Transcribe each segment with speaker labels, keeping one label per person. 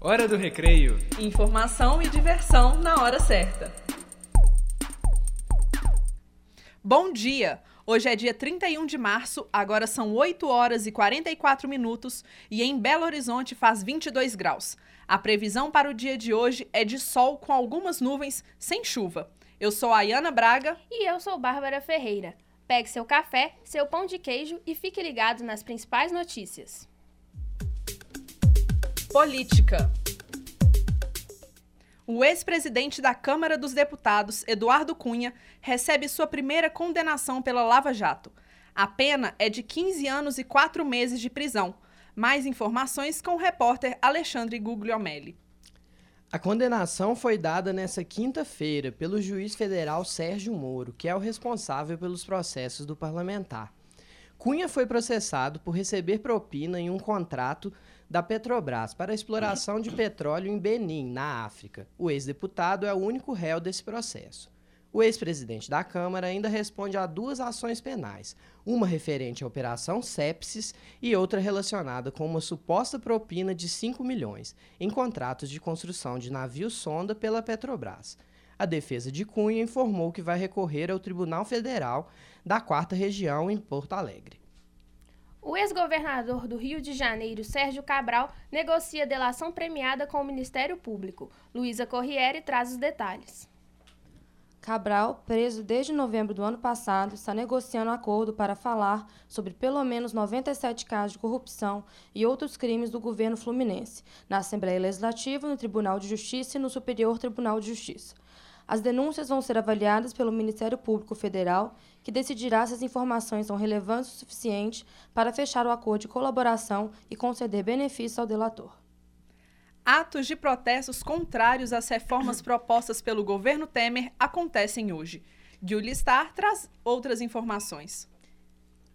Speaker 1: Hora do recreio.
Speaker 2: Informação e diversão na hora certa. Bom dia! Hoje é dia 31 de março, agora são 8 horas e 44 minutos e em Belo Horizonte faz 22 graus. A previsão para o dia de hoje é de sol com algumas nuvens, sem chuva. Eu sou a Ayana Braga.
Speaker 3: E eu sou Bárbara Ferreira. Pegue seu café, seu pão de queijo e fique ligado nas principais notícias.
Speaker 2: Política. O ex-presidente da Câmara dos Deputados, Eduardo Cunha, recebe sua primeira condenação pela Lava Jato. A pena é de 15 anos e 4 meses de prisão. Mais informações com o repórter Alexandre Guglielmelli.
Speaker 4: A condenação foi dada nesta quinta-feira pelo juiz federal Sérgio Moro, que é o responsável pelos processos do parlamentar. Cunha foi processado por receber propina em um contrato da Petrobras para a exploração de petróleo em Benin, na África. O ex-deputado é o único réu desse processo. O ex-presidente da Câmara ainda responde a duas ações penais, uma referente à Operação Sepsis e outra relacionada com uma suposta propina de 5 milhões em contratos de construção de navio sonda pela Petrobras. A defesa de Cunha informou que vai recorrer ao Tribunal Federal da Quarta Região em Porto Alegre.
Speaker 3: O ex-governador do Rio de Janeiro, Sérgio Cabral, negocia delação premiada com o Ministério Público. Luísa Corriere traz os detalhes.
Speaker 5: Cabral, preso desde novembro do ano passado, está negociando acordo para falar sobre pelo menos 97 casos de corrupção e outros crimes do governo fluminense, na Assembleia Legislativa, no Tribunal de Justiça e no Superior Tribunal de Justiça. As denúncias vão ser avaliadas pelo Ministério Público Federal, que decidirá se as informações são relevantes o suficiente para fechar o acordo de colaboração e conceder benefícios ao delator.
Speaker 2: Atos de protestos contrários às reformas propostas pelo governo Temer acontecem hoje. Julie Star traz outras informações.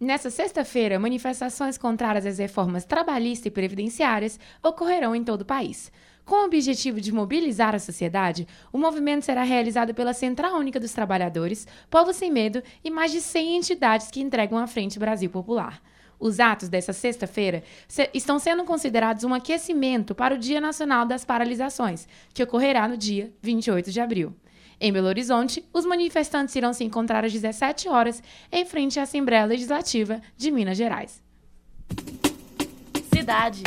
Speaker 6: Nessa sexta-feira, manifestações contrárias às reformas trabalhistas e previdenciárias ocorrerão em todo o país. Com o objetivo de mobilizar a sociedade, o movimento será realizado pela Central Única dos Trabalhadores, Povo Sem Medo e mais de 100 entidades que entregam a Frente Brasil Popular. Os atos dessa sexta-feira se estão sendo considerados um aquecimento para o Dia Nacional das Paralisações, que ocorrerá no dia 28 de abril. Em Belo Horizonte, os manifestantes irão se encontrar às 17 horas em frente à Assembleia Legislativa de Minas Gerais.
Speaker 3: Cidade.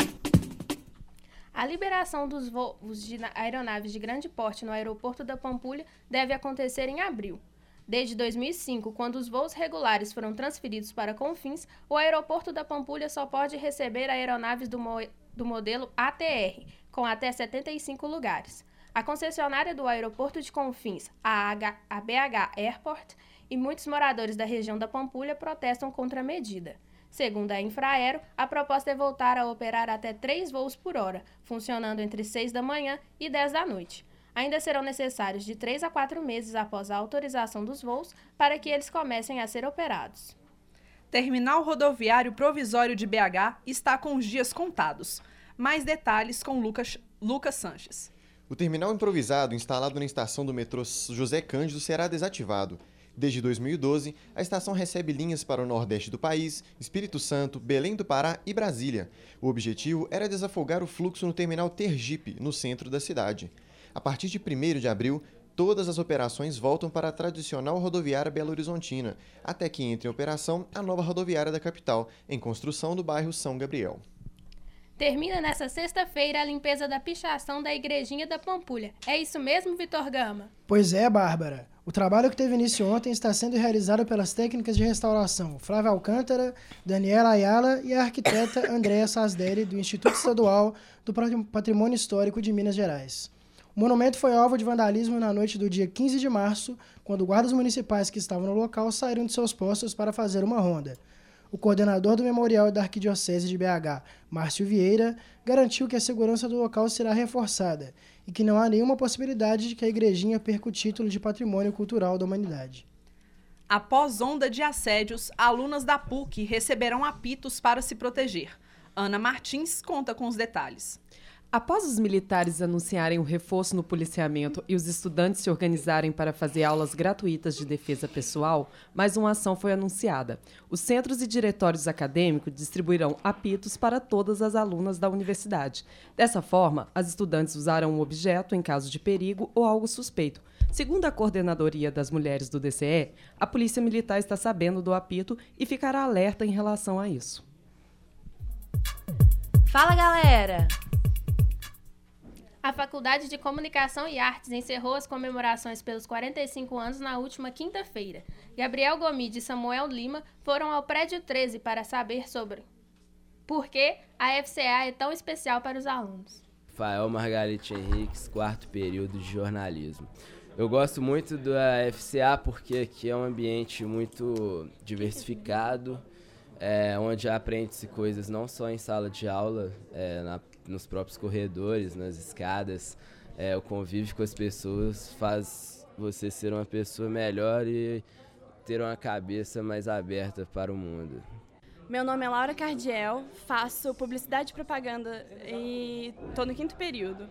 Speaker 3: A liberação dos voos de aeronaves de grande porte no aeroporto da Pampulha deve acontecer em abril. Desde 2005, quando os voos regulares foram transferidos para Confins, o aeroporto da Pampulha só pode receber aeronaves do, mo do modelo ATR, com até 75 lugares. A concessionária do aeroporto de Confins, a, H a BH Airport, e muitos moradores da região da Pampulha protestam contra a medida. Segundo a Infraero, a proposta é voltar a operar até três voos por hora, funcionando entre 6 da manhã e 10 da noite. Ainda serão necessários de 3 a 4 meses após a autorização dos voos para que eles comecem a ser operados.
Speaker 2: Terminal rodoviário provisório de BH está com os dias contados. Mais detalhes com Lucas, Lucas Sanches.
Speaker 7: O terminal improvisado instalado na estação do metrô José Cândido será desativado. Desde 2012, a estação recebe linhas para o nordeste do país, Espírito Santo, Belém do Pará e Brasília. O objetivo era desafogar o fluxo no terminal Tergipe, no centro da cidade. A partir de 1 de abril, todas as operações voltam para a tradicional rodoviária Belo Horizontina, até que entre em operação a nova rodoviária da capital, em construção do bairro São Gabriel.
Speaker 3: Termina nesta sexta-feira a limpeza da pichação da Igrejinha da Pampulha. É isso mesmo, Vitor Gama?
Speaker 8: Pois é, Bárbara. O trabalho que teve início ontem está sendo realizado pelas técnicas de restauração Flávia Alcântara, Daniela Ayala e a arquiteta Andréa Sasdelli, do Instituto Estadual do Patrimônio Histórico de Minas Gerais. O monumento foi alvo de vandalismo na noite do dia 15 de março, quando guardas municipais que estavam no local saíram de seus postos para fazer uma ronda. O coordenador do Memorial da Arquidiocese de BH, Márcio Vieira, garantiu que a segurança do local será reforçada e que não há nenhuma possibilidade de que a igrejinha perca o título de Patrimônio Cultural da Humanidade.
Speaker 2: Após onda de assédios, alunas da PUC receberão apitos para se proteger. Ana Martins conta com os detalhes.
Speaker 1: Após os militares anunciarem o reforço no policiamento e os estudantes se organizarem para fazer aulas gratuitas de defesa pessoal, mais uma ação foi anunciada. Os centros e diretórios acadêmicos distribuirão apitos para todas as alunas da universidade. Dessa forma, as estudantes usarão um objeto em caso de perigo ou algo suspeito. Segundo a coordenadoria das mulheres do DCE, a Polícia Militar está sabendo do apito e ficará alerta em relação a isso.
Speaker 9: Fala, galera!
Speaker 3: A Faculdade de Comunicação e Artes encerrou as comemorações pelos 45 anos na última quinta-feira. Gabriel Gomide e Samuel Lima foram ao prédio 13 para saber sobre por que a FCA é tão especial para os alunos.
Speaker 10: Fael Margarete Henriques, quarto período de jornalismo. Eu gosto muito da FCA porque aqui é um ambiente muito diversificado, é, onde aprende-se coisas não só em sala de aula, é, na nos próprios corredores, nas escadas. É, o convívio com as pessoas faz você ser uma pessoa melhor e ter uma cabeça mais aberta para o mundo.
Speaker 11: Meu nome é Laura Cardiel, faço publicidade e propaganda e estou no quinto período.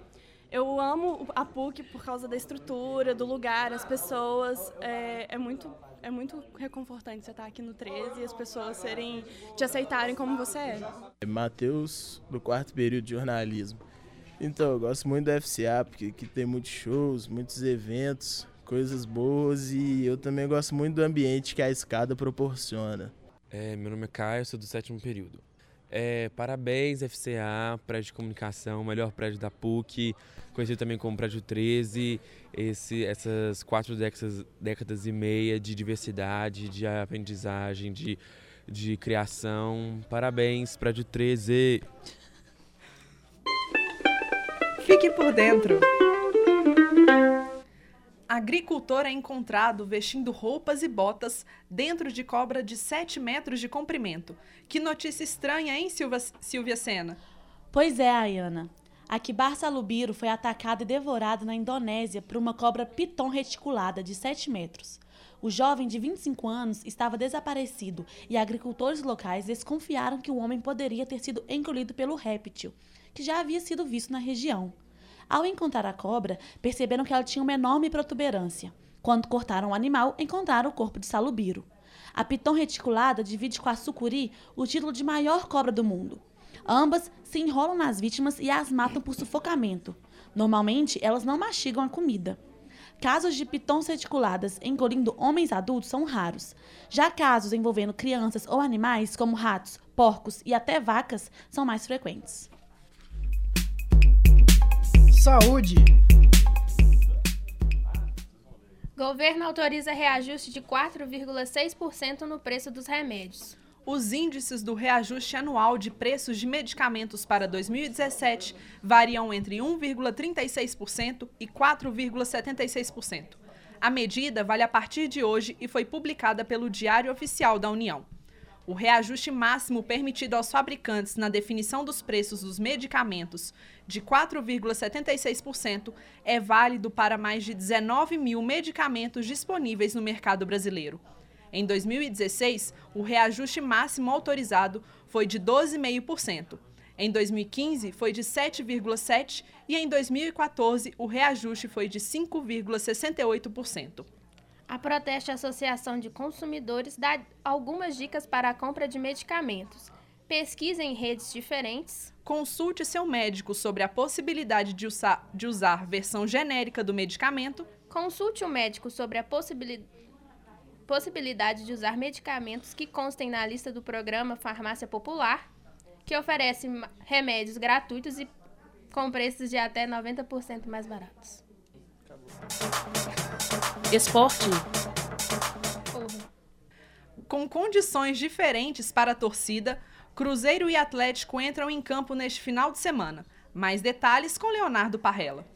Speaker 11: Eu amo a PUC por causa da estrutura, do lugar, as pessoas. É, é muito é muito reconfortante você estar aqui no 13 e as pessoas serem te aceitarem como você é.
Speaker 12: é. Matheus, do quarto período de jornalismo. Então, eu gosto muito da FCA, porque aqui tem muitos shows, muitos eventos, coisas boas e eu também gosto muito do ambiente que a escada proporciona.
Speaker 13: É, meu nome é Caio, sou do sétimo período. É, parabéns, FCA, prédio de comunicação, melhor prédio da PUC, conhecido também como Prédio 13. Esse, essas quatro décadas, décadas e meia de diversidade, de aprendizagem, de, de criação. Parabéns, Prédio 13.
Speaker 2: Fique por dentro. Agricultor é encontrado vestindo roupas e botas dentro de cobra de 7 metros de comprimento. Que notícia estranha, hein, Silva, Silvia Sena?
Speaker 9: Pois é, Ayana. A Kibar salubiro foi atacada e devorada na Indonésia por uma cobra piton reticulada de 7 metros. O jovem de 25 anos estava desaparecido e agricultores locais desconfiaram que o homem poderia ter sido engolido pelo réptil, que já havia sido visto na região. Ao encontrar a cobra, perceberam que ela tinha uma enorme protuberância. Quando cortaram o animal, encontraram o corpo de Salubiro. A piton reticulada divide com a sucuri o título de maior cobra do mundo. Ambas se enrolam nas vítimas e as matam por sufocamento. Normalmente, elas não mastigam a comida. Casos de pitons reticuladas engolindo homens adultos são raros. Já casos envolvendo crianças ou animais, como ratos, porcos e até vacas, são mais frequentes.
Speaker 8: Saúde.
Speaker 3: Governo autoriza reajuste de 4,6% no preço dos remédios.
Speaker 2: Os índices do reajuste anual de preços de medicamentos para 2017 variam entre 1,36% e 4,76%. A medida vale a partir de hoje e foi publicada pelo Diário Oficial da União. O reajuste máximo permitido aos fabricantes na definição dos preços dos medicamentos, de 4,76%, é válido para mais de 19 mil medicamentos disponíveis no mercado brasileiro. Em 2016, o reajuste máximo autorizado foi de 12,5%. Em 2015, foi de 7,7% e em 2014, o reajuste foi de 5,68%.
Speaker 3: A Proteste Associação de Consumidores dá algumas dicas para a compra de medicamentos. Pesquise em redes diferentes.
Speaker 2: Consulte seu médico sobre a possibilidade de usar, de usar versão genérica do medicamento.
Speaker 3: Consulte o médico sobre a possibili possibilidade de usar medicamentos que constem na lista do programa Farmácia Popular, que oferece remédios gratuitos e com preços de até 90% mais baratos.
Speaker 9: Esporte.
Speaker 2: Com condições diferentes para a torcida, Cruzeiro e Atlético entram em campo neste final de semana. Mais detalhes com Leonardo Parrella.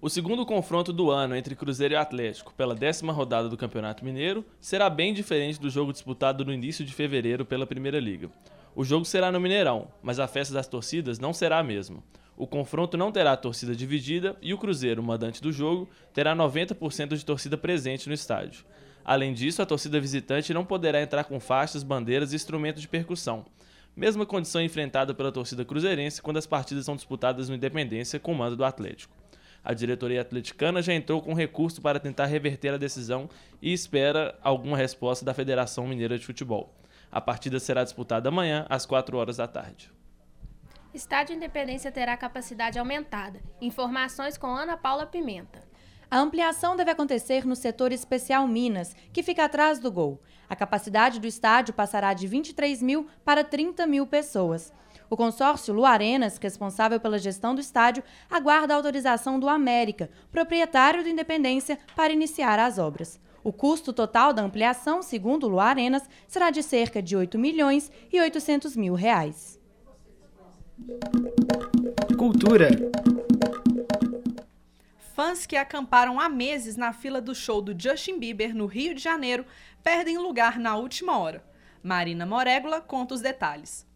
Speaker 14: O segundo confronto do ano entre Cruzeiro e Atlético, pela décima rodada do Campeonato Mineiro, será bem diferente do jogo disputado no início de fevereiro pela Primeira Liga. O jogo será no Mineirão, mas a festa das torcidas não será a mesma. O confronto não terá torcida dividida e o Cruzeiro, mandante do jogo, terá 90% de torcida presente no estádio. Além disso, a torcida visitante não poderá entrar com faixas, bandeiras e instrumentos de percussão. Mesma condição enfrentada pela torcida cruzeirense quando as partidas são disputadas no Independência com o mando do Atlético. A diretoria atleticana já entrou com recurso para tentar reverter a decisão e espera alguma resposta da Federação Mineira de Futebol. A partida será disputada amanhã, às 4 horas da tarde.
Speaker 3: Estádio Independência terá capacidade aumentada. Informações com Ana Paula Pimenta.
Speaker 15: A ampliação deve acontecer no setor especial Minas, que fica atrás do gol. A capacidade do estádio passará de 23 mil para 30 mil pessoas. O consórcio Lu Arenas, responsável pela gestão do estádio, aguarda a autorização do América, proprietário do Independência, para iniciar as obras. O custo total da ampliação, segundo o Lu Arenas, será de cerca de 8 milhões e 800 mil reais.
Speaker 2: Cultura. Fãs que acamparam há meses na fila do show do Justin Bieber no Rio de Janeiro perdem lugar na última hora. Marina Moregula conta os detalhes.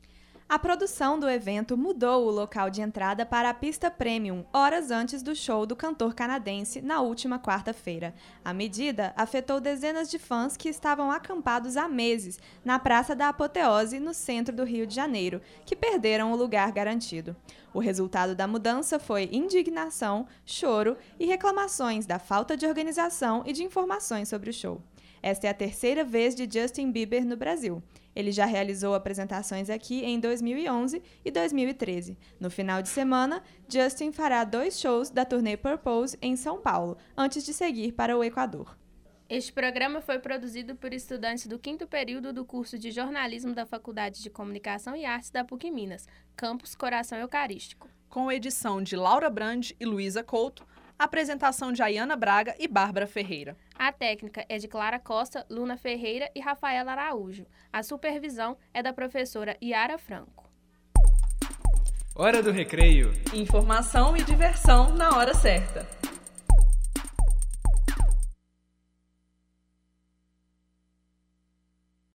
Speaker 16: A produção do evento mudou o local de entrada para a pista premium horas antes do show do cantor canadense na última quarta-feira. A medida afetou dezenas de fãs que estavam acampados há meses na Praça da Apoteose, no centro do Rio de Janeiro, que perderam o lugar garantido. O resultado da mudança foi indignação, choro e reclamações da falta de organização e de informações sobre o show. Esta é a terceira vez de Justin Bieber no Brasil. Ele já realizou apresentações aqui em 2011 e 2013. No final de semana, Justin fará dois shows da turnê Purpose em São Paulo, antes de seguir para o Equador.
Speaker 3: Este programa foi produzido por estudantes do quinto período do curso de jornalismo da Faculdade de Comunicação e Artes da PUC Minas, campus Coração Eucarístico.
Speaker 2: Com edição de Laura Brand e Luísa Couto, apresentação de Ayana Braga e Bárbara Ferreira.
Speaker 3: A técnica é de Clara Costa, Luna Ferreira e Rafaela Araújo. A supervisão é da professora Yara Franco.
Speaker 17: Hora do recreio.
Speaker 2: Informação e diversão na hora certa.